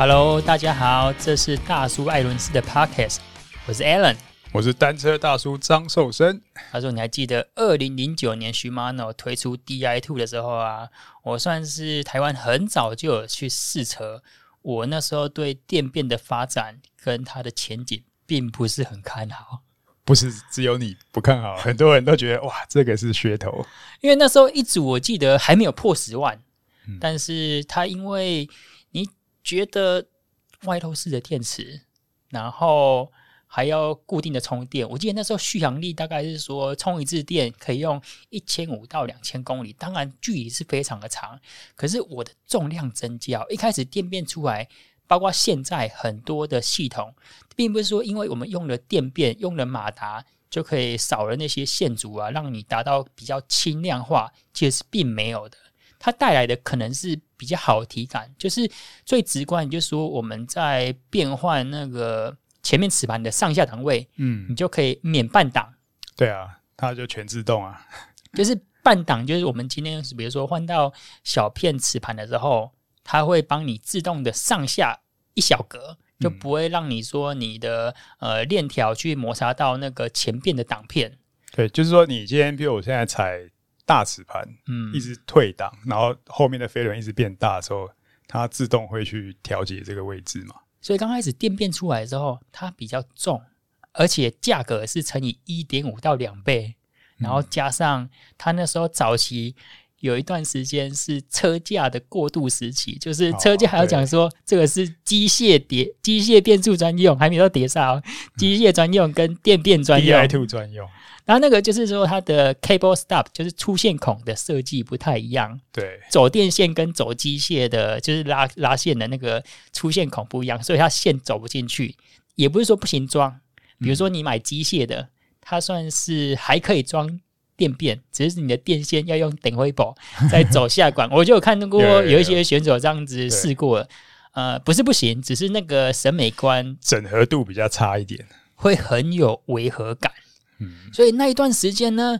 Hello，大家好，这是大叔艾伦斯的 Podcast，我是 Alan，我是单车大叔张寿生。他说：“你还记得二零零九年 Shimano 推出 Di Two 的时候啊？我算是台湾很早就有去试车。我那时候对电变的发展跟它的前景并不是很看好。不是只有你不看好，很多人都觉得哇，这个是噱头。因为那时候一组我记得还没有破十万，嗯、但是它因为你。”觉得外透式的电池，然后还要固定的充电。我记得那时候续航力大概是说充一次电可以用一千五到两千公里，当然距离是非常的长。可是我的重量增加，一开始电变出来，包括现在很多的系统，并不是说因为我们用了电变、用了马达就可以少了那些线组啊，让你达到比较轻量化，其实是并没有的。它带来的可能是比较好的体感，就是最直观，就是说我们在变换那个前面磁盘的上下档位，嗯，你就可以免半档。对啊，它就全自动啊。就是半档，就是我们今天比如说换到小片磁盘的时候，它会帮你自动的上下一小格，就不会让你说你的呃链条去摩擦到那个前边的档片。对，就是说你今天，比如我现在踩。大齿盘，嗯，一直退档，然后后面的飞轮一直变大的时候，它自动会去调节这个位置嘛。所以刚开始电变出来之后，它比较重，而且价格是乘以一点五到两倍，然后加上它那时候早期有一段时间是车架的过渡时期，就是车架还要讲说这个是机械碟、机械变速专用，还没有碟刹，机械专用跟电变专用，Di2 专用。然后那个就是说，它的 cable stop 就是出线孔的设计不太一样。对，走电线跟走机械的，就是拉拉线的那个出线孔不一样，所以它线走不进去。也不是说不行装，比如说你买机械的，它算是还可以装电变，只是你的电线要用等灰宝再 走下管。我就有看到过有一些选手这样子试过了，呃，不是不行，只是那个审美观整合度比较差一点，会很有违和感。所以那一段时间呢，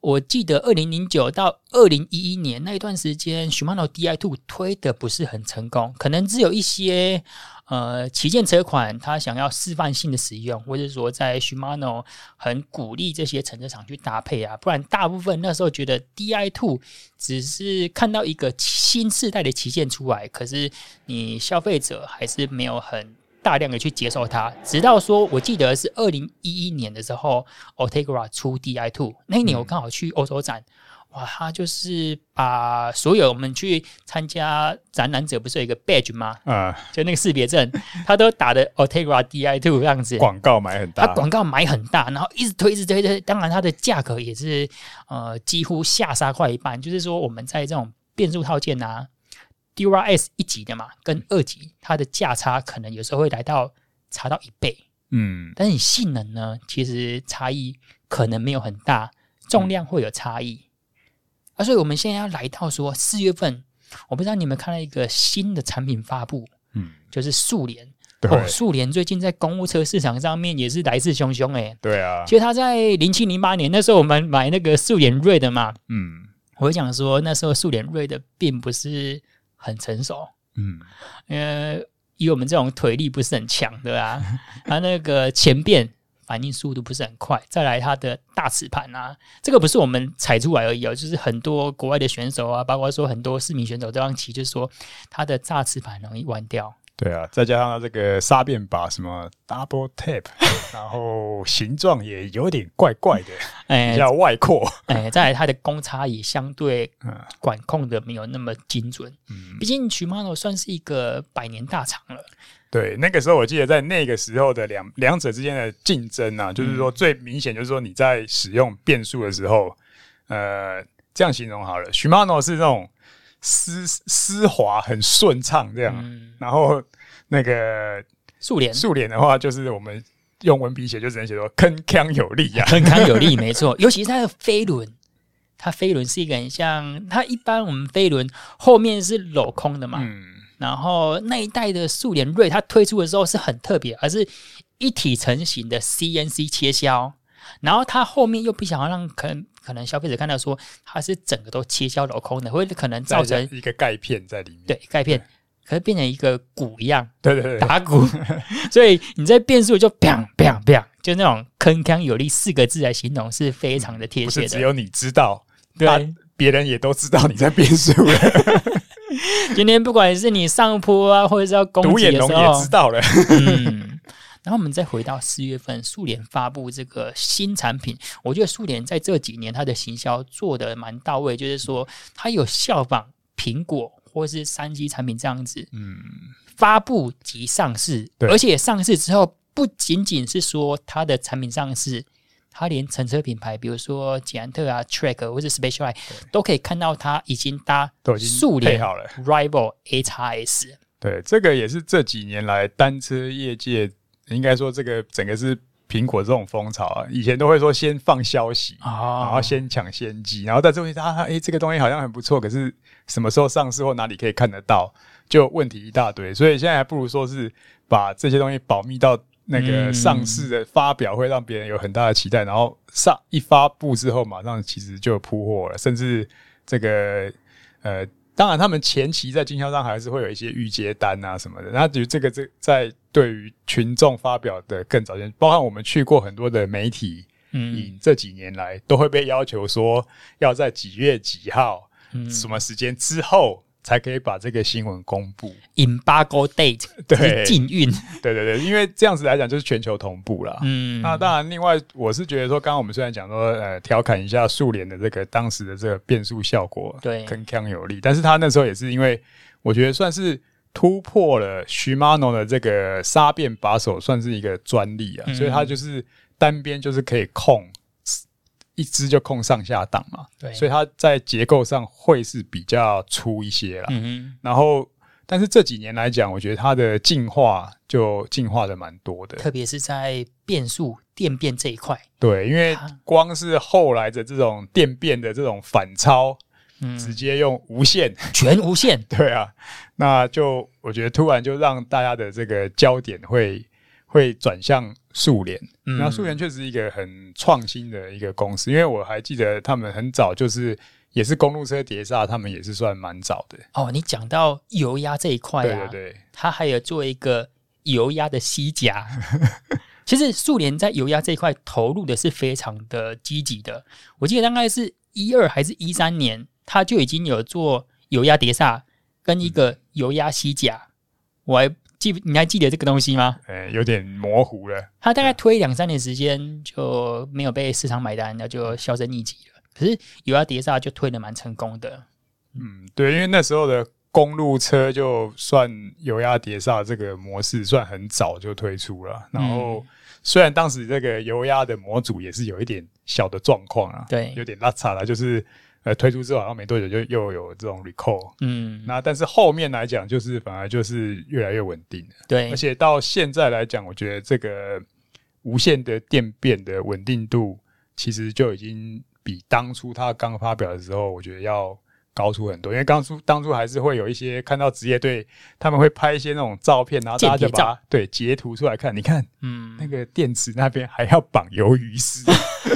我记得二零零九到二零一一年那一段时间，Shimano Di2 推的不是很成功，可能只有一些呃旗舰车款，它想要示范性的使用，或者说在 Shimano 很鼓励这些乘车场去搭配啊，不然大部分那时候觉得 di to 只是看到一个新世代的旗舰出来，可是你消费者还是没有很。大量的去接受它，直到说，我记得是二零一一年的时候，Ultegra 出 di to 那一年，我刚好去欧洲展，嗯、哇，他就是把所有我们去参加展览者不是有一个 badge 吗？啊、嗯，就那个识别证，他都打的 Ultegra Di Two 这样子，广告买很大，他广告买很大，然后一直推，一直推，推，当然它的价格也是呃几乎下杀快一半，就是说我们在这种变速套件啊。Dura S 一级的嘛，跟二级它的价差可能有时候会来到差到一倍，嗯，但是你性能呢，其实差异可能没有很大，重量会有差异，嗯、啊，所以我们现在要来到说四月份，我不知道你们看到一个新的产品发布，嗯，就是速联，对。哦，速联最近在公务车市场上面也是来势汹汹，哎，对啊，其实他在零七零八年那时候我们买那个速联瑞的嘛，嗯，我会讲说那时候速联瑞的并不是。很成熟，嗯，因为以我们这种腿力不是很强的啊，它那个前变反应速度不是很快，再来它的大齿盘啊，这个不是我们踩出来而已哦，就是很多国外的选手啊，包括说很多市民选手都这样骑，就是说它的大齿盘容易弯掉。对啊，再加上它这个沙变把什么 double tap，然后形状也有点怪怪的，哎，比较外扩，哎，再来它的公差也相对 管控的没有那么精准。嗯，毕竟 Shimano 算是一个百年大厂了。对，那个时候我记得在那个时候的两两者之间的竞争啊，就是说最明显就是说你在使用变速的时候，呃，这样形容好了，Shimano 是那种。丝丝滑很顺畅这样，嗯、然后那个速联速联的话，就是我们用文笔写就只能写说铿锵有力呀、啊，铿锵有力 没错。尤其是它的飞轮，它飞轮是一个很像它一般我们飞轮后面是镂空的嘛，嗯、然后那一代的速联锐它推出的时候是很特别，而是一体成型的 CNC 切削，然后它后面又不想要让可能。可能消费者看到说它是整个都切削镂空的，会可能造成一个钙片在里面。对，钙片。可是变成一个鼓一样，对对对，打鼓，所以你在变速就砰砰砰，就那种铿锵有力四个字来形容是非常的贴切的。不是只有你知道，对，别人也都知道你在变速了。今天不管是你上坡啊，或者是要攻击的时候，也知道了。嗯，然后我们再回到四月份，速联发布这个新产品，我觉得速联在这几年它的行销做得蛮到位，就是说它有效仿苹果或是三 G 产品这样子，嗯，发布及上市，而且上市之后不仅仅是说它的产品上市。它连乘车品牌，比如说捷安特啊、Track 或者 Specialized 都可以看到它已经搭速联好了 Rival A X S。对，这个也是这几年来单车业界应该说这个整个是苹果这种风潮啊。以前都会说先放消息，哦、然后先抢先机，然后在这里他哎这个东西好像很不错，可是什么时候上市或哪里可以看得到，就问题一大堆。所以现在还不如说是把这些东西保密到。那个上市的发表会让别人有很大的期待，然后上一发布之后，马上其实就铺货了，甚至这个呃，当然他们前期在经销商还是会有一些预接单啊什么的。那就这个这在对于群众发表的更早前，包括我们去过很多的媒体，嗯，这几年来都会被要求说要在几月几号，什么时间之后。才可以把这个新闻公布。Embargo date，对，禁运。对对对，因为这样子来讲就是全球同步啦。嗯，那当然，另外我是觉得说，刚刚我们虽然讲说，呃，调侃一下苏联的这个当时的这个变速效果，对，铿锵有力，但是他那时候也是因为我觉得算是突破了 Shimano 的这个刹变把手，算是一个专利啊，嗯、所以他就是单边就是可以控。一支就控上下档嘛，对，所以它在结构上会是比较粗一些啦。嗯哼，然后，但是这几年来讲，我觉得它的进化就进化的蛮多的，特别是在变速电变这一块。对，因为光是后来的这种电变的这种反超，嗯，直接用无线，全无线。对啊，那就我觉得突然就让大家的这个焦点会。会转向速联，然后速联确实是一个很创新的一个公司，因为我还记得他们很早就是也是公路车碟刹，他们也是算蛮早的。哦，你讲到油压这一块啊，对对对，他还有做一个油压的吸夹。其实速联在油压这一块投入的是非常的积极的，我记得大概是一二还是一三年，他就已经有做油压碟刹跟一个油压吸夹，我还。记你还记得这个东西吗？呃，有点模糊了。他大概推两三年时间就没有被市场买单，那就销声匿迹了。可是油压碟刹就推的蛮成功的。嗯，对，因为那时候的公路车就算油压碟刹这个模式算很早就推出了。然后虽然当时这个油压的模组也是有一点小的状况啊，对，有点拉差了，就是。呃，推出之后好像没多久就又有这种 recall，嗯，那但是后面来讲就是反而就是越来越稳定了，对，而且到现在来讲，我觉得这个无线的电变的稳定度其实就已经比当初它刚发表的时候，我觉得要。高出很多，因为当初当初还是会有一些看到职业队他们会拍一些那种照片，然后大家就把对截图出来看，你看，嗯，那个电池那边还要绑鱿鱼丝，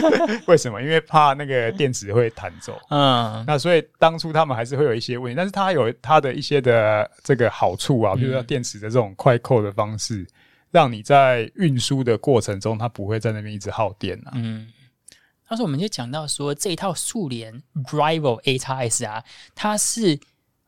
为什么？因为怕那个电池会弹走，嗯，那所以当初他们还是会有一些问题，但是它有它的一些的这个好处啊，比如说电池的这种快扣的方式，嗯、让你在运输的过程中，它不会在那边一直耗电啊，嗯。当时我们就讲到说，这一套速联 Rival A 叉 S 啊，它是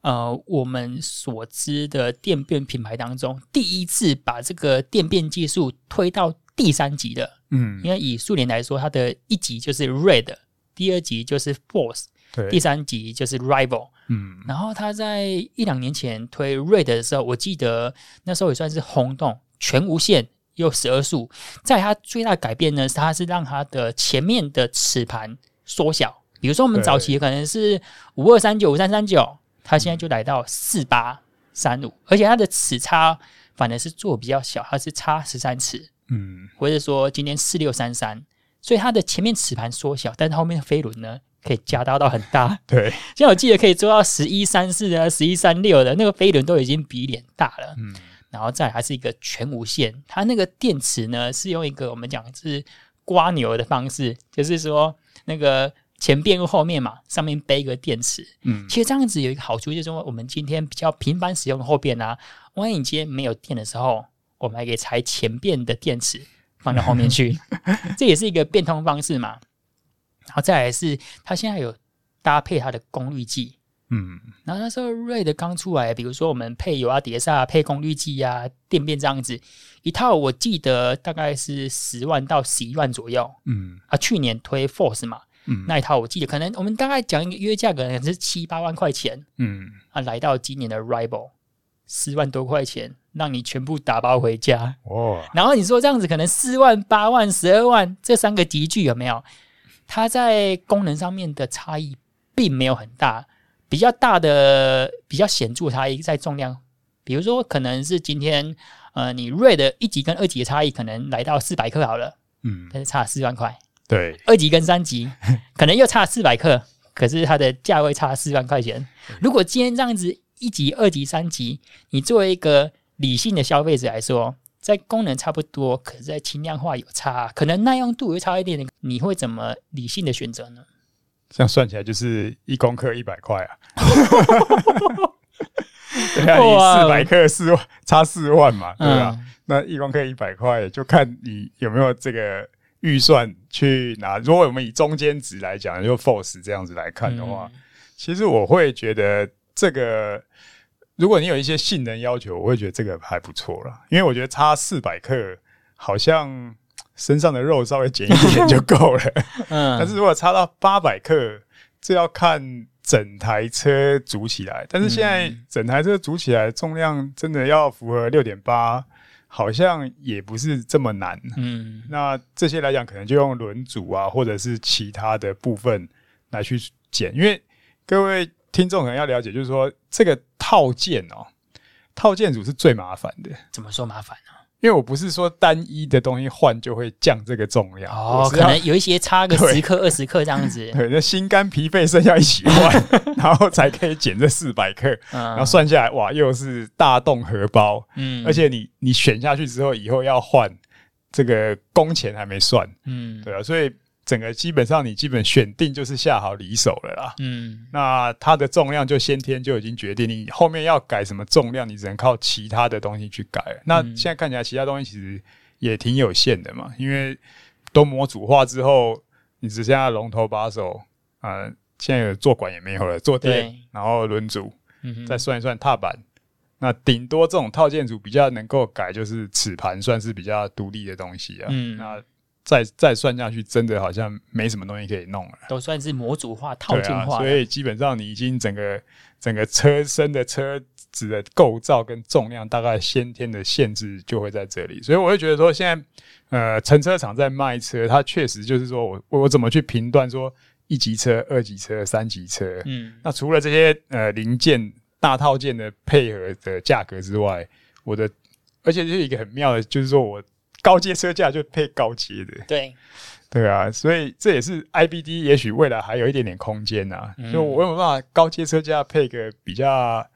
呃我们所知的电变品牌当中第一次把这个电变技术推到第三级的。嗯，因为以苏联来说，它的一级就是 Red，第二级就是 Force，对，第三级就是 Rival。嗯，然后他在一两年前推 Red 的时候，我记得那时候也算是轰动，全无线。又十二速，在它最大的改变呢，它是让它的前面的齿盘缩小。比如说，我们早期可能是五二三九、五三三九，它现在就来到四八三五，而且它的齿差反而是做比较小，它是差十三齿。嗯，或者说今天四六三三，所以它的前面齿盘缩小，但是后面的飞轮呢可以加大到很大。对，现在我记得可以做到十一三四啊，十一三六的那个飞轮都已经比脸大了。嗯。然后再来还是一个全无线，它那个电池呢是用一个我们讲是刮牛的方式，就是说那个前边或后面嘛，上面背一个电池。嗯，其实这样子有一个好处，就是说我们今天比较频繁使用的后边啊，万一你今天没有电的时候，我们还可以拆前边的电池放到后面去，这也是一个变通方式嘛。然后再来是，它现在有搭配它的功率计。嗯，然后那时候 Red 刚出来，比如说我们配油压碟刹、配功率计啊、电变这样子一套，我记得大概是十万到十一万左右。嗯啊，去年推 Force 嘛，嗯，那一套我记得可能我们大概讲一个约价格可能是七八万块钱。嗯啊，来到今年的 Rival 十万多块钱，让你全部打包回家。哦，然后你说这样子可能四万、八万、十二万这三个级距有没有？它在功能上面的差异并没有很大。比较大的、比较显著的差异在重量，比如说可能是今天，呃，你 Red 一级跟二级的差异可能来到四百克好了，嗯，但是差四万块。对，二级跟三级可能又差四百克，可是它的价位差四万块钱。如果今天这样子一级、二级、三级，你作为一个理性的消费者来说，在功能差不多，可是在轻量化有差，可能耐用度会差一点点，你会怎么理性的选择呢？这样算起来就是一公克一百块啊！对啊，你四百克四万差四万嘛，对吧？嗯、那一公克一百块，就看你有没有这个预算去拿。如果我们以中间值来讲，就 Force 这样子来看的话，嗯、其实我会觉得这个，如果你有一些性能要求，我会觉得这个还不错了。因为我觉得差四百克好像。身上的肉稍微减一点就够了，嗯，但是如果差到八百克，这要看整台车组起来。但是现在整台车组起来重量真的要符合六点八，好像也不是这么难。嗯，那这些来讲，可能就用轮组啊，或者是其他的部分来去减。因为各位听众可能要了解，就是说这个套件哦，套件组是最麻烦的。怎么说麻烦呢？因为我不是说单一的东西换就会降这个重量哦，可能有一些差个十克、二十克这样子。对，那心肝脾肺肾要一起换，然后才可以减这四百克。嗯，然后算下来，哇，又是大动荷包。嗯，而且你你选下去之后，以后要换这个工钱还没算。嗯，对啊，所以。整个基本上你基本选定就是下好离手了啦，嗯，那它的重量就先天就已经决定，你后面要改什么重量，你只能靠其他的东西去改。嗯、那现在看起来其他东西其实也挺有限的嘛，因为都模组化之后，你只剩下龙头把手，呃，现在有坐管也没有了，坐垫，然后轮组，嗯、再算一算踏板，那顶多这种套件组比较能够改，就是齿盘算是比较独立的东西啊，嗯，那。再再算下去，真的好像没什么东西可以弄了，都算是模组化、套件化，啊，所以基本上你已经整个整个车身的车子的构造跟重量，大概先天的限制就会在这里。所以我会觉得说，现在呃，乘车厂在卖车，它确实就是说我我怎么去评断说一级车、二级车、三级车？嗯，那除了这些呃零件大套件的配合的价格之外，我的而且是一个很妙的，就是说我。高阶车架就配高阶的，对对啊，所以这也是 IBD 也许未来还有一点点空间呐、啊。就、嗯、我有没有办法高阶车架配个比较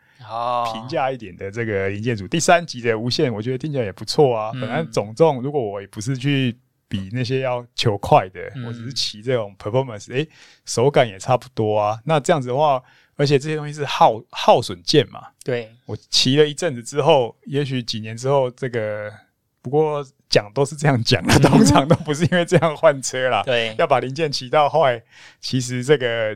平价一点的这个零件组？哦、第三级的无线，我觉得听起来也不错啊。嗯、本来总重，如果我也不是去比那些要求快的，嗯、我只是骑这种 performance，诶、欸，手感也差不多啊。那这样子的话，而且这些东西是耗耗损件嘛？对，我骑了一阵子之后，也许几年之后这个。不过讲都是这样讲的，通常都不是因为这样换车啦。对，要把零件骑到坏，其实这个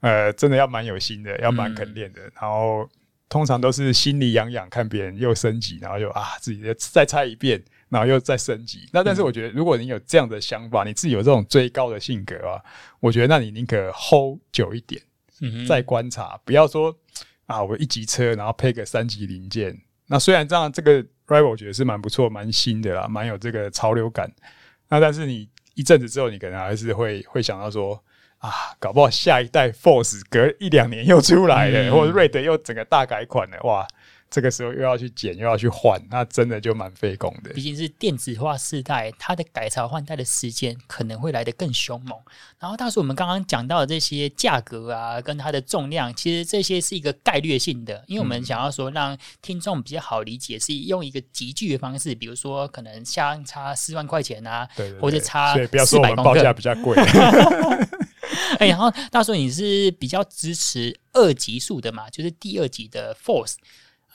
呃真的要蛮有心的，要蛮肯练的。嗯、然后通常都是心里痒痒，看别人又升级，然后又啊自己再拆一遍，然后又再升级。那但是我觉得，如果你有这样的想法，你自己有这种追高的性格啊，我觉得那你宁可 hold 久一点，嗯、哼再观察，不要说啊我一级车，然后配个三级零件。那虽然这样这个。Rival 我觉得是蛮不错、蛮新的啦，蛮有这个潮流感。那但是你一阵子之后，你可能还是会会想到说啊，搞不好下一代 Force 隔一两年又出来了，嗯、或者 Red 又整个大改款了，哇！这个时候又要去捡，又要去换，那真的就蛮费工的。毕竟是电子化世代，它的改朝换代的时间可能会来得更凶猛。然后，大叔，我们刚刚讲到的这些价格啊，跟它的重量，其实这些是一个概略性的，因为我们想要说让听众比较好理解，是用一个集聚的方式，比如说可能相差四万块钱啊，对对对，或者差不要说我们报价比较贵。哎，然后大叔你是比较支持二级数的嘛？就是第二级的 Force，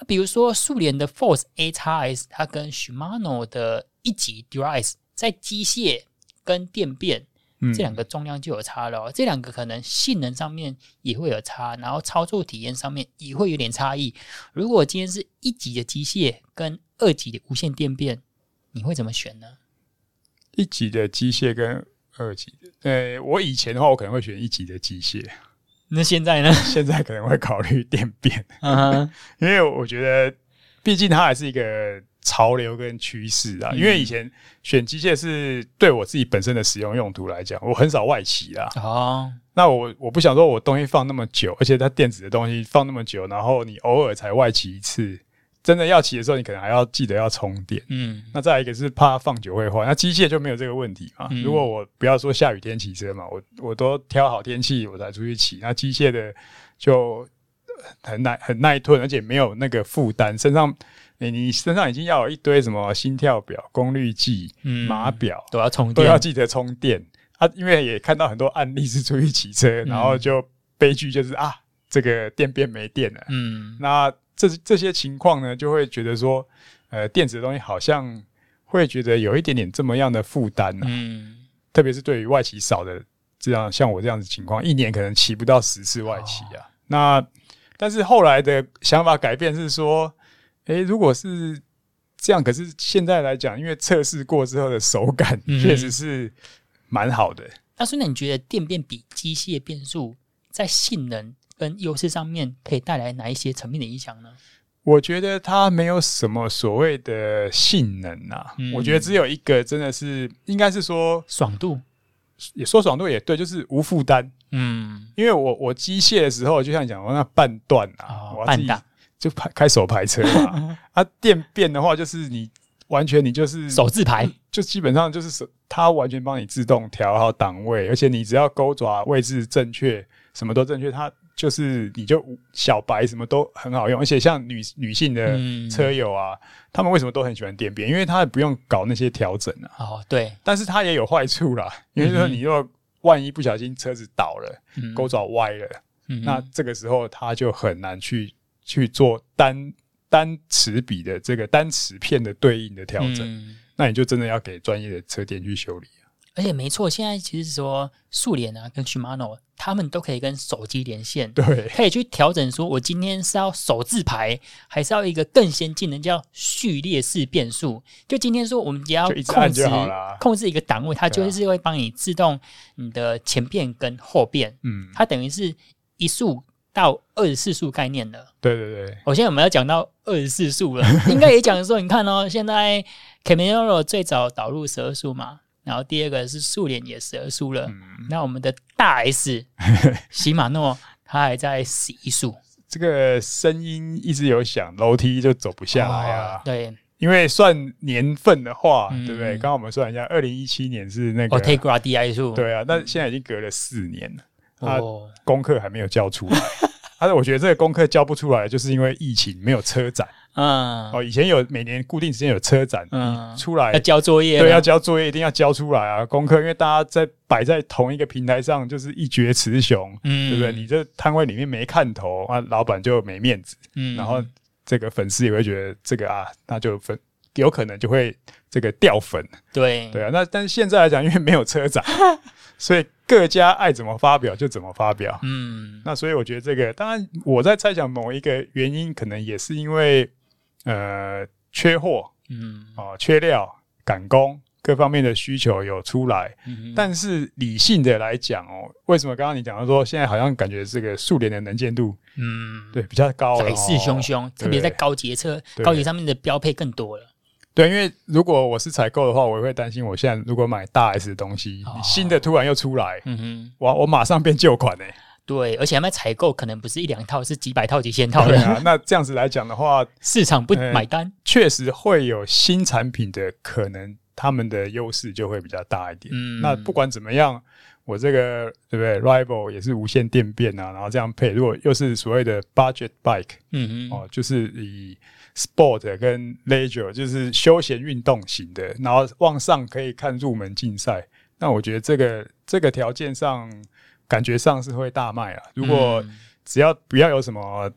比如说苏联的 Force A X S，它跟 Shimano 的一级 Dura-Ace 在机械跟电变。这两个重量就有差了，哦，这两个可能性能上面也会有差，然后操作体验上面也会有点差异。如果今天是一级的机械跟二级的无线电变，你会怎么选呢？一级的机械跟二级的，呃，我以前的话，我可能会选一级的机械。那现在呢？现在可能会考虑电变，因为我觉得，毕竟它还是一个。潮流跟趋势啊，因为以前选机械是对我自己本身的使用用途来讲，我很少外骑啦。哦，那我我不想说我东西放那么久，而且它电子的东西放那么久，然后你偶尔才外骑一次，真的要骑的时候，你可能还要记得要充电。嗯，那再来一个是怕放久会坏，那机械就没有这个问题嘛。如果我不要说下雨天骑车嘛，我我都挑好天气我才出去骑，那机械的就很耐很耐吞，而且没有那个负担，身上。你、你身上已经要有一堆什么心跳表、功率计、嗯、码表，都要充电，都要记得充电啊！因为也看到很多案例是出去骑车，嗯、然后就悲剧就是啊，这个电变没电了。嗯，那这这些情况呢，就会觉得说，呃，电子的东西好像会觉得有一点点这么样的负担呢。嗯，特别是对于外企少的这样像我这样子情况，一年可能骑不到十次外企啊。哦、那但是后来的想法改变是说。诶、欸，如果是这样，可是现在来讲，因为测试过之后的手感确实是蛮好的。那所以你觉得电变比机械变速在性能跟优势上面可以带来哪一些层面的影响呢？我觉得它没有什么所谓的性能啊，嗯、我觉得只有一个，真的是应该是说爽度，也说爽度也对，就是无负担。嗯，因为我我机械的时候，就像你讲我那半段啊，哦、我半档。就排开手排车嘛，啊，电变的话就是你完全你就是手自排，就基本上就是手，它完全帮你自动调好档位，而且你只要钩爪位置正确，什么都正确，它就是你就小白什么都很好用，而且像女女性的车友啊，嗯、他们为什么都很喜欢电变？因为他不用搞那些调整啊。哦，对，但是它也有坏处啦，因为说你若万一不小心车子倒了，钩爪歪了，嗯、那这个时候它就很难去。去做单单齿比的这个单齿片的对应的调整，嗯、那你就真的要给专业的车店去修理啊。而且没错，现在其实说速联啊跟 Shimano 他们都可以跟手机连线，对，可以去调整说，我今天是要手自排，还是要一个更先进的叫序列式变速？就今天说我们只要控制控制一个档位，它就是会帮你自动你的前变跟后变，嗯，它等于是一速。到二十四速概念了，对对对，我现在我们要讲到二十四速了，应该也讲说，你看哦，现在 Campagnolo 最早导入十二速嘛，然后第二个是速联也十二速了，嗯、那我们的大 S 喜马诺他还在十一速，这个声音一直有响，楼梯就走不下来啊，哦、对，因为算年份的话，嗯、对不对？刚刚我们算一下，二零一七年是那个 Ultegra DI 速，对啊，那现在已经隔了四年了。他功课还没有交出来，但是我觉得这个功课交不出来，就是因为疫情没有车展。嗯，哦，以前有每年固定时间有车展，嗯，出来要交作业，对，要交作业，一定要交出来啊，功课，因为大家在摆在同一个平台上，就是一决雌雄，嗯，对不对？你这摊位里面没看头啊，老板就没面子，嗯，然后这个粉丝也会觉得这个啊，那就粉有可能就会这个掉粉，对，对啊，那但是现在来讲，因为没有车展，所以。各家爱怎么发表就怎么发表，嗯，那所以我觉得这个，当然我在猜想某一个原因，可能也是因为呃缺货，嗯，哦缺料赶工各方面的需求有出来，嗯，但是理性的来讲哦，为什么刚刚你讲到说现在好像感觉这个速联的能见度，嗯，对，比较高，来势汹汹，特别在高级车、高级上面的标配更多了。对，因为如果我是采购的话，我也会担心，我现在如果买大 S 的东西，哦、新的突然又出来，嗯哼，我我马上变旧款呢。对，而且他们采购，可能不是一两套，是几百套、几千套的。啊，那这样子来讲的话，市场不买单，确实会有新产品的可能，他们的优势就会比较大一点。嗯，那不管怎么样，我这个对不对？Rival 也是无线电变啊，然后这样配，如果又是所谓的 Budget Bike，嗯嗯，哦，就是以。Sport 跟 Leisure 就是休闲运动型的，然后往上可以看入门竞赛。那我觉得这个这个条件上，感觉上是会大卖啊。如果只要不要有什么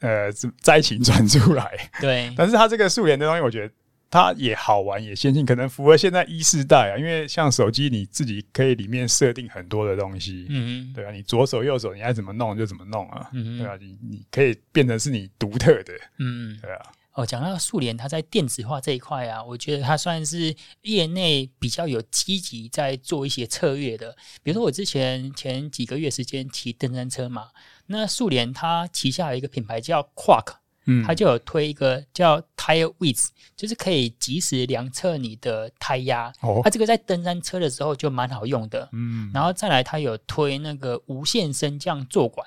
呃灾情传出来，对。但是它这个素联的东西，我觉得它也好玩，也先进，可能符合现在一世代啊。因为像手机，你自己可以里面设定很多的东西，嗯，对啊，你左手右手你爱怎么弄就怎么弄啊，嗯，对啊，你你可以变成是你独特的，嗯，对啊。哦，讲到数联，它在电子化这一块啊，我觉得它算是业内比较有积极在做一些策略的。比如说，我之前前几个月时间骑登山车嘛，那数联它旗下有一个品牌叫 Quark，嗯，它就有推一个叫 Tire Width，就是可以及时量测你的胎压。哦，它这个在登山车的时候就蛮好用的。嗯，然后再来，它有推那个无线升降坐管，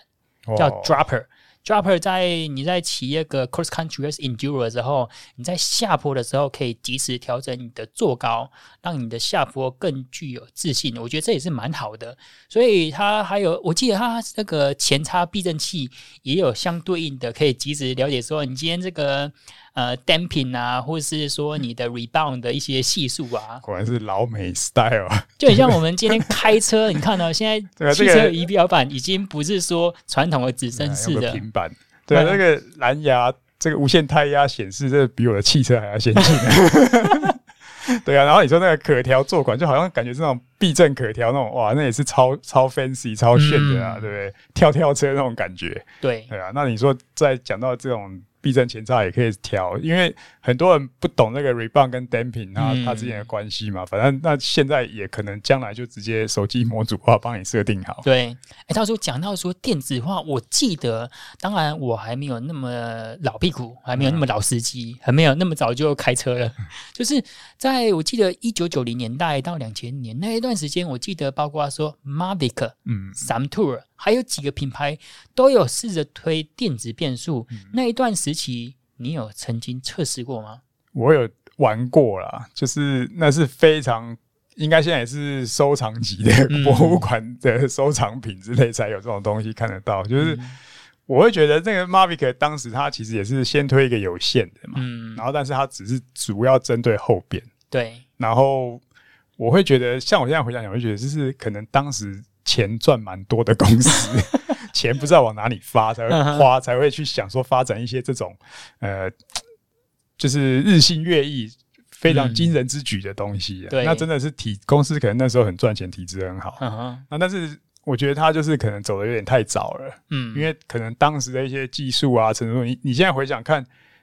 叫 Dropper。Dropper 在你在骑一个 cross country enduro 的时候，你在下坡的时候可以及时调整你的坐高，让你的下坡更具有自信。我觉得这也是蛮好的。所以它还有，我记得它那个前叉避震器也有相对应的，可以及时了解说你今天这个。呃，damping 啊，或者是说你的 rebound 的一些系数啊，果然是老美 style，就很像我们今天开车，你看到现在 汽车仪表板已经不是说传统的指针式的平板，对啊，那个蓝牙这个无线胎压显示，这比我的汽车还要先进。对啊，然后你说那个可调坐管，就好像感觉这种避震可调那种，哇，那也是超超 fancy、超炫的啊，对不对？跳跳车那种感觉，对对啊。那你说在讲到这种。避震前叉也可以调，因为很多人不懂那个 rebound 跟 damping 它它之间的关系嘛。反正那现在也可能将来就直接手机模组化帮你设定好。对，哎，到时候讲到说电子化，我记得，当然我还没有那么老屁股，还没有那么老司机，还没有那么早就开车了。就是在我记得一九九零年代到两千年那一段时间，我记得包括说 Mavic、嗯，Samtour。还有几个品牌都有试着推电子变速，嗯、那一段时期，你有曾经测试过吗？我有玩过啦，就是那是非常应该现在也是收藏级的博物馆的收藏品之类才有这种东西看得到。嗯、就是我会觉得那个 Mavic 当时它其实也是先推一个有线的嘛，嗯，然后但是它只是主要针对后边，对，然后我会觉得像我现在回想，我会觉得就是可能当时。钱赚蛮多的公司，钱不知道往哪里发，才会花，才会去想说发展一些这种呃，就是日新月异、非常惊人之举的东西、啊。对，那真的是体公司可能那时候很赚钱，体质很好。那但是我觉得他就是可能走的有点太早了。嗯，因为可能当时的一些技术啊，程度，你你现在回想看，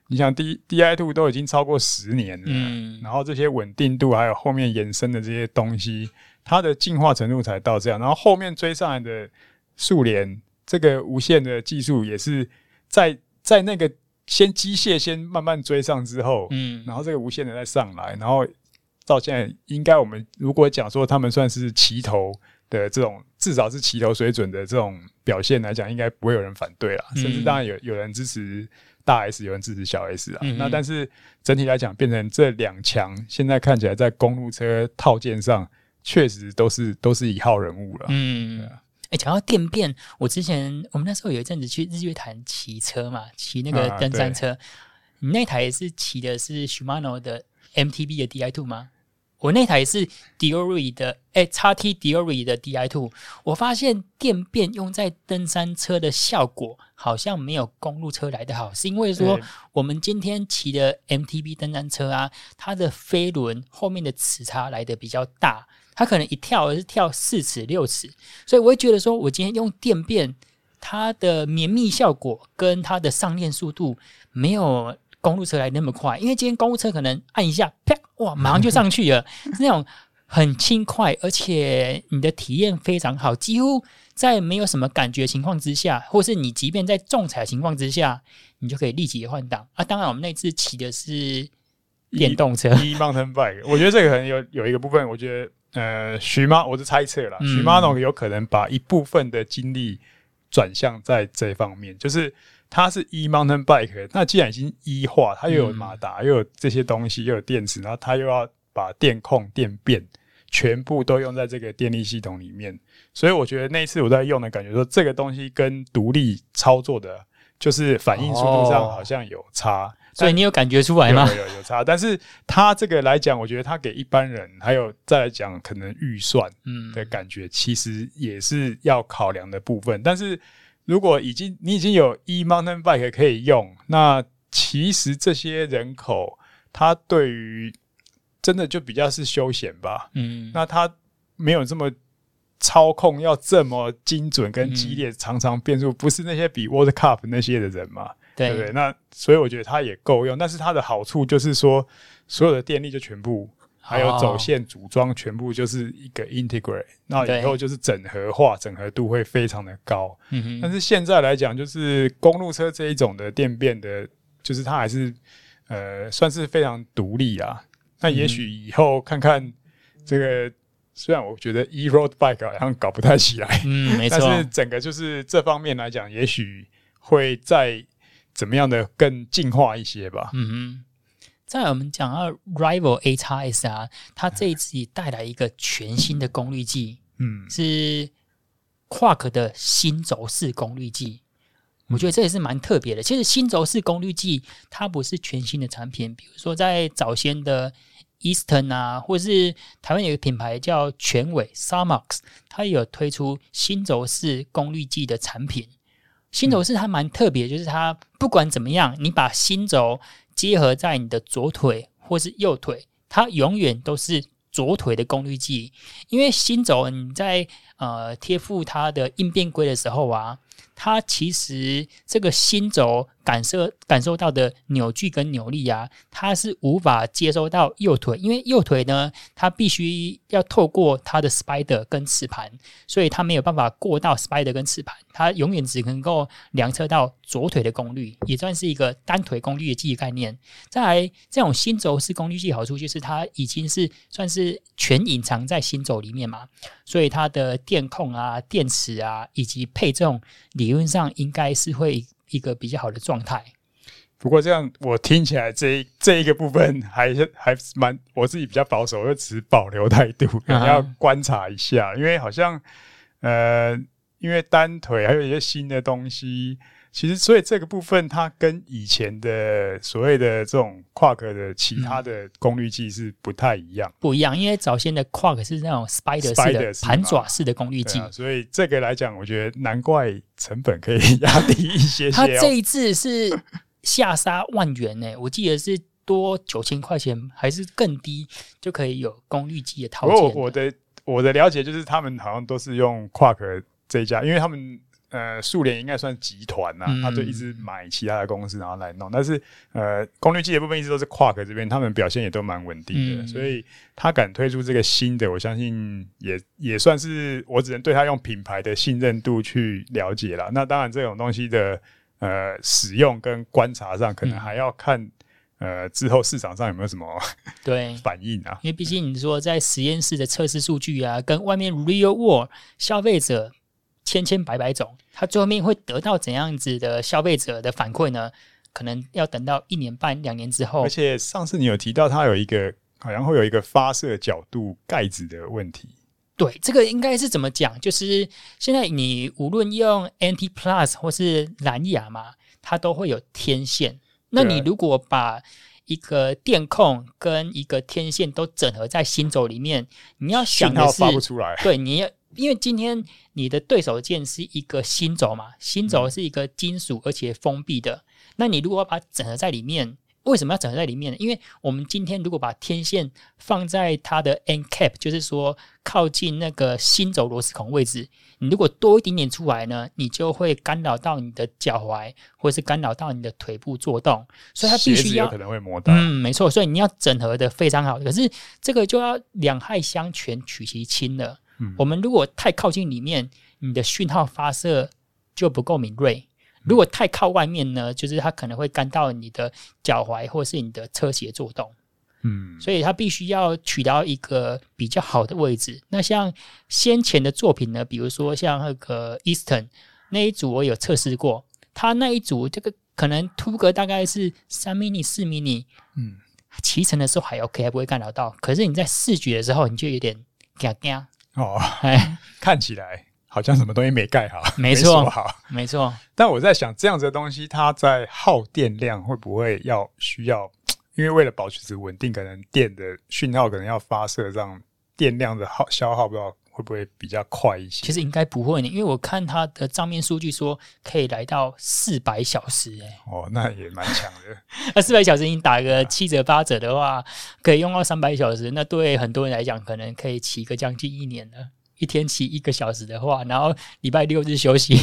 你想 D Di2 都已经超过十年了，嗯，然后这些稳定度还有后面衍生的这些东西。它的进化程度才到这样，然后后面追上来的数联这个无线的技术也是在在那个先机械先慢慢追上之后，嗯，然后这个无线的再上来，然后到现在应该我们如果讲说他们算是齐头的这种，至少是齐头水准的这种表现来讲，应该不会有人反对啦，甚至当然有有人支持大 S，有人支持小 S 啊，嗯、那但是整体来讲变成这两强，现在看起来在公路车套件上。确实都是都是一号人物了。嗯，哎、啊，讲、欸、到电变，我之前我们那时候有一阵子去日月潭骑车嘛，骑那个登山车。啊、你那台也是骑的是 Shimano 的 MTB 的 DI Two 吗？我那台是 Diori 的，哎，XT Deore 的 DI Two，。我发现电变用在登山车的效果好像没有公路车来的好，是因为说我们今天骑的 MTB 登山车啊，它的飞轮后面的齿差来的比较大。它可能一跳而是跳四尺六尺，所以我会觉得说，我今天用电变，它的绵密效果跟它的上链速度没有公路车来那么快，因为今天公路车可能按一下，啪，哇，马上就上去了，是那种很轻快，而且你的体验非常好，几乎在没有什么感觉情况之下，或是你即便在重踩情况之下，你就可以立即换挡啊。当然，我们那次骑的是电动车，e-mountain bike，我觉得这个可能有有一个部分，我觉得。呃，徐妈，我是猜测啦，许马诺有可能把一部分的精力转向在这方面，就是它是 e mountain bike，那既然已经 e 化，它又有马达，又有这些东西，又有电池，然后它又要把电控、电变全部都用在这个电力系统里面，所以我觉得那一次我在用的感觉说，这个东西跟独立操作的，就是反应速度上好像有差。所以你有感觉出来吗？有有有差，但是他这个来讲，我觉得他给一般人还有再来讲，可能预算嗯的感觉，其实也是要考量的部分。但是如果已经你已经有 E Mountain Bike 可以用，那其实这些人口他对于真的就比较是休闲吧，嗯，那他没有这么。操控要这么精准跟激烈，常常变数，不是那些比 World Cup 那些的人嘛？对不对？那所以我觉得它也够用，但是它的好处就是说，所有的电力就全部，还有走线组装全部就是一个 integrate，那以后就是整合化，整合度会非常的高。嗯但是现在来讲，就是公路车这一种的电变的，就是它还是呃算是非常独立啊。那也许以后看看这个。虽然我觉得 E-road bike 好像搞不太起来，嗯，没错，但是整个就是这方面来讲，也许会再怎么样的更进化一些吧。嗯哼，再我们讲到 Rival AXS 啊，它这一次带来一个全新的功率计，嗯，是 Quark 的新轴式功率计，我觉得这也是蛮特别的。其实新轴式功率计它不是全新的产品，比如说在早先的。Eastern 啊，或是台湾有一个品牌叫全伟 Sarmax，它也有推出新轴式功率计的产品。新轴是它蛮特别，就是它不管怎么样，你把新轴结合在你的左腿或是右腿，它永远都是左腿的功率计。因为新轴你在呃贴附它的应变规的时候啊，它其实这个新轴。感受感受到的扭矩跟扭力啊，它是无法接收到右腿，因为右腿呢，它必须要透过它的 spider 跟齿盘，所以它没有办法过到 spider 跟齿盘，它永远只能够量测到左腿的功率，也算是一个单腿功率的计概念。再来，这种新轴式功率计好处就是它已经是算是全隐藏在新轴里面嘛，所以它的电控啊、电池啊以及配重，理论上应该是会。一个比较好的状态，不过这样我听起来这一这一个部分 还是还蛮我自己比较保守，就持保留态度，可能要观察一下，啊、因为好像呃，因为单腿还有一些新的东西。其实，所以这个部分它跟以前的所谓的这种 Quark 的其他的功率计是不太一样，不一样。因为早先的 Quark 是那种 Spider 式的盘爪式的功率计，所以这个来讲，我觉得难怪成本可以压低一些 些。它这一次是下杀万元呢，我记得是多九千块钱，还是更低就可以有功率计的套件。我的我的了解就是，他们好像都是用 Quark 这一家，因为他们。呃，苏联应该算集团呐，他就一直买其他的公司，然后来弄。但是，呃，功率计的部分一直都是 Quarq 这边，他们表现也都蛮稳定的，嗯、所以他敢推出这个新的，我相信也也算是我只能对他用品牌的信任度去了解了。那当然，这种东西的呃使用跟观察上，可能还要看、嗯、呃之后市场上有没有什么对 反应啊？因为毕竟你说在实验室的测试数据啊，跟外面 Real World 消费者。千千百百种，它最后面会得到怎样子的消费者的反馈呢？可能要等到一年半、两年之后。而且上次你有提到，它有一个好像会有一个发射角度盖子的问题。对，这个应该是怎么讲？就是现在你无论用 NT Plus 或是蓝牙嘛，它都会有天线。那你如果把一个电控跟一个天线都整合在新轴里面，你要想的是，发不出来。对，你要。因为今天你的对手键是一个新轴嘛，新轴是一个金属而且封闭的。那你如果要把它整合在里面，为什么要整合在里面呢？因为我们今天如果把天线放在它的 end cap，就是说靠近那个新轴螺丝孔位置，你如果多一点点出来呢，你就会干扰到你的脚踝，或者是干扰到你的腿部做动。所以它必须要可能会磨到。嗯，没错。所以你要整合的非常好。可是这个就要两害相权取其轻了。嗯、我们如果太靠近里面，你的讯号发射就不够敏锐；如果太靠外面呢，就是它可能会干到你的脚踝或是你的车鞋作动。嗯，所以它必须要取到一个比较好的位置。那像先前的作品呢，比如说像那个 Eastern 那一组，我有测试过，它那一组这个可能凸格大概是三 mini 四 mini，嗯，骑乘的时候还 OK，还不会干扰到。可是你在视觉的时候，你就有点嘎嘎。哦，哎，看起来好像什么东西没盖好，没错，好，没错。但我在想，这样子的东西，它在耗电量会不会要需要？因为为了保持稳定，可能电的讯号可能要发射，让电量的耗消耗不知道会不会比较快一些？其实应该不会呢，因为我看它的账面数据说可以来到四百小时，哎，哦，那也蛮强的。那四百小时你打个七折八折的话，可以用到三百小时，那对很多人来讲，可能可以骑个将近一年了。一天骑一个小时的话，然后礼拜六日休息，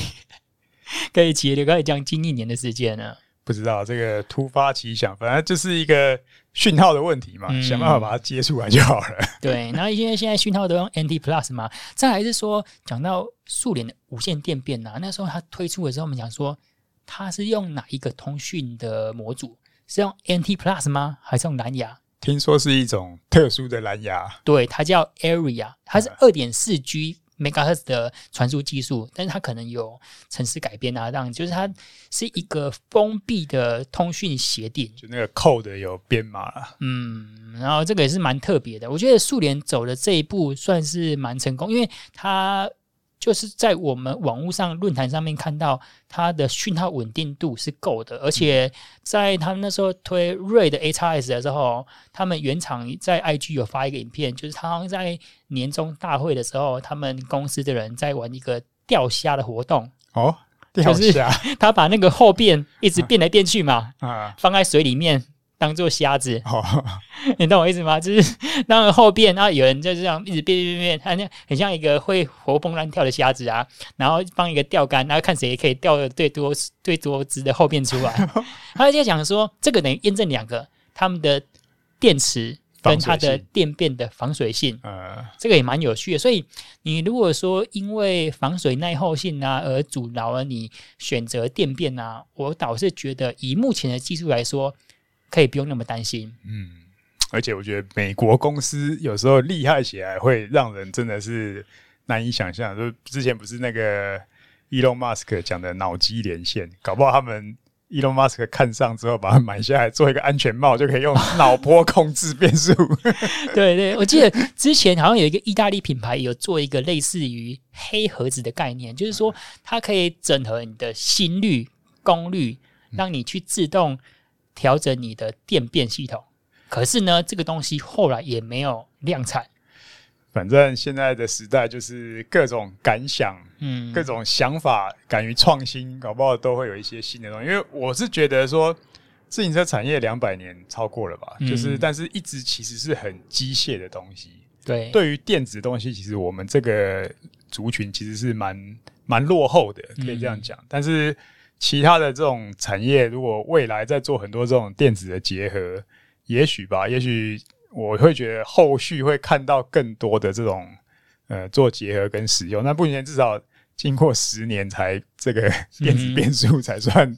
可以骑可以将近一年的时间呢。不知道这个突发奇想，反正就是一个讯号的问题嘛，嗯、想办法把它接出来就好了。对，然后因为现在讯号都用 NT Plus 嘛，再来是说讲到数联的无线电变呐，那时候它推出的时候，我们讲说它是用哪一个通讯的模组？是用 NT Plus 吗？还是用蓝牙？听说是一种特殊的蓝牙，对，它叫 Area，它是二点四 G megahertz 的传输技术，但是它可能有城市改编啊，让就是它是一个封闭的通讯协定，就那个 code 有编码，嗯，然后这个也是蛮特别的，我觉得苏联走的这一步算是蛮成功，因为它。就是在我们网络上论坛上面看到它的讯号稳定度是够的，而且在他们那时候推 RAY 的 AXS 的时候，他们原厂在 IG 有发一个影片，就是他们在年终大会的时候，他们公司的人在玩一个钓虾的活动哦，钓虾，就 是他把那个后变一直变来变去嘛，啊，放在水里面。当做瞎子，哦、你懂我意思吗？就是 当后变，然后有人就这样一直变变变，他那很像一个会活蹦乱跳的瞎子啊。然后放一个钓竿，然后看谁可以钓的最多最多只的后变出来。他就讲说，这个等于验证两个，他们的电池跟它的电变的防水性，呃，这个也蛮有趣的。所以你如果说因为防水耐候性啊而阻挠了你选择电变啊，我倒是觉得以目前的技术来说。可以不用那么担心，嗯，而且我觉得美国公司有时候厉害起来，会让人真的是难以想象。就之前不是那个 Elon Musk 讲的脑机连线，搞不好他们 Elon Musk 看上之后，把它买下来做一个安全帽，就可以用脑波控制变速。对对，我记得之前好像有一个意大利品牌有做一个类似于黑盒子的概念，就是说它可以整合你的心率、功率，让你去自动。调整你的电变系统，可是呢，这个东西后来也没有量产。反正现在的时代就是各种感想，嗯，各种想法，敢于创新，搞不好都会有一些新的东西。因为我是觉得说，自行车产业两百年超过了吧，嗯、就是，但是一直其实是很机械的东西。对，对于电子东西，其实我们这个族群其实是蛮蛮落后的，可以这样讲。嗯、但是。其他的这种产业，如果未来在做很多这种电子的结合，也许吧，也许我会觉得后续会看到更多的这种呃做结合跟使用。那目前至少经过十年才这个 电子变速才算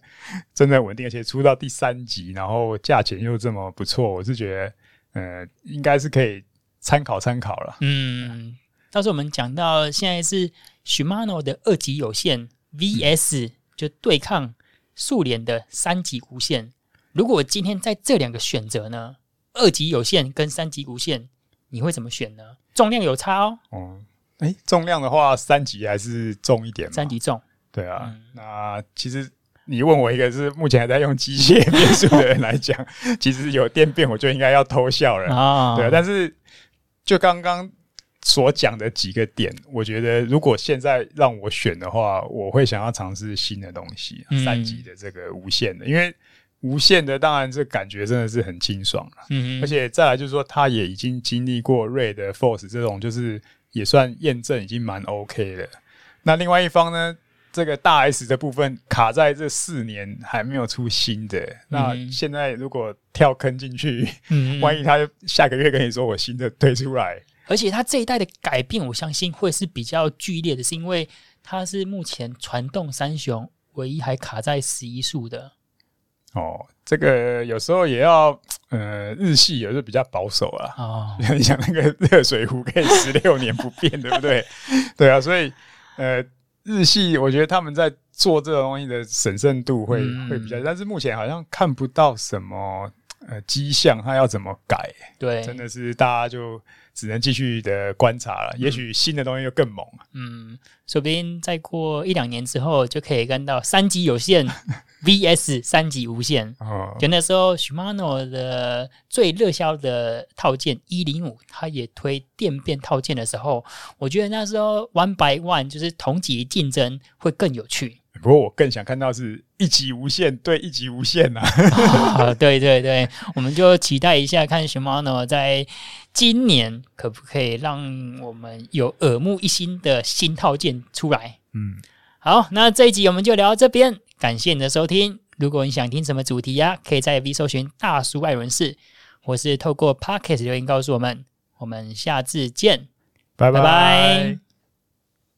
真的稳定，而且出到第三级，然后价钱又这么不错，我是觉得呃应该是可以参考参考了。嗯，到时候我们讲到现在是 Shimano 的二级有线 VS、嗯。就对抗数联的三级无线。如果今天在这两个选择呢，二级有限跟三级无限，你会怎么选呢？重量有差哦。哦，哎，重量的话，三级还是重一点。三级重。对啊，嗯、那其实你问我一个是目前还在用机械变速的人来讲，其实有电变我就应该要偷笑了 啊。对啊，但是就刚刚。所讲的几个点，我觉得如果现在让我选的话，我会想要尝试新的东西，嗯、三级的这个无线的，因为无线的当然这感觉真的是很清爽了，嗯，而且再来就是说，它也已经经历过的 Force 这种，就是也算验证已经蛮 OK 的。那另外一方呢，这个大 S 的部分卡在这四年还没有出新的，嗯、那现在如果跳坑进去，嗯，万一他下个月跟你说我新的推出来。而且它这一代的改变，我相信会是比较剧烈的，是因为它是目前传动三雄唯一还卡在十一速的。哦，这个有时候也要，呃，日系有时候比较保守啊。哦，你想那个热水壶可以十六年不变，对不对？对啊，所以呃，日系我觉得他们在做这个东西的审慎度会、嗯、会比较，但是目前好像看不到什么。呃迹象，它要怎么改？对，真的是大家就只能继续的观察了。嗯、也许新的东西又更猛。嗯，说不定再过一两年之后，就可以看到三级有线 VS 三级无线。哦，就那时候 Shimano 的最热销的套件一零五，它也推电变套件的时候，我觉得那时候 One by One 就是同级竞争会更有趣。不过我更想看到是一级无限对一级无限呐、啊 哦！对对对，我们就期待一下，看 Shimano 在今年可不可以让我们有耳目一新的新套件出来。嗯，好，那这一集我们就聊到这边，感谢你的收听。如果你想听什么主题呀、啊，可以在 V 搜寻大叔爱人士，或是透过 Podcast 留言告诉我们。我们下次见，拜拜。拜拜。